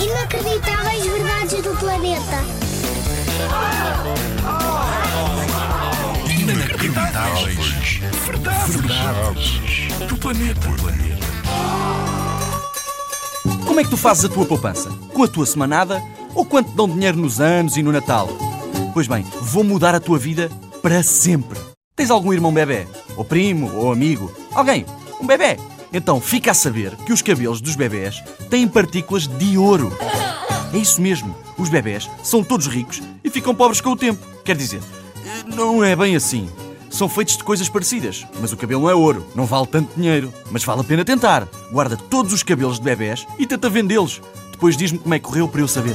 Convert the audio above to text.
Inacreditáveis verdades do planeta. Inacreditáveis. Verdades. Do planeta. Como é que tu fazes a tua poupança? Com a tua semanada ou quanto dão dinheiro nos anos e no Natal? Pois bem, vou mudar a tua vida para sempre. Tens algum irmão bebê? Ou primo? Ou amigo? Alguém? Um bebê? Então fica a saber que os cabelos dos bebés têm partículas de ouro. É isso mesmo. Os bebés são todos ricos e ficam pobres com o tempo. Quer dizer, não é bem assim. São feitos de coisas parecidas, mas o cabelo não é ouro, não vale tanto dinheiro. Mas vale a pena tentar. Guarda todos os cabelos de bebés e tenta vendê-los. Depois diz-me como é que correu para eu saber.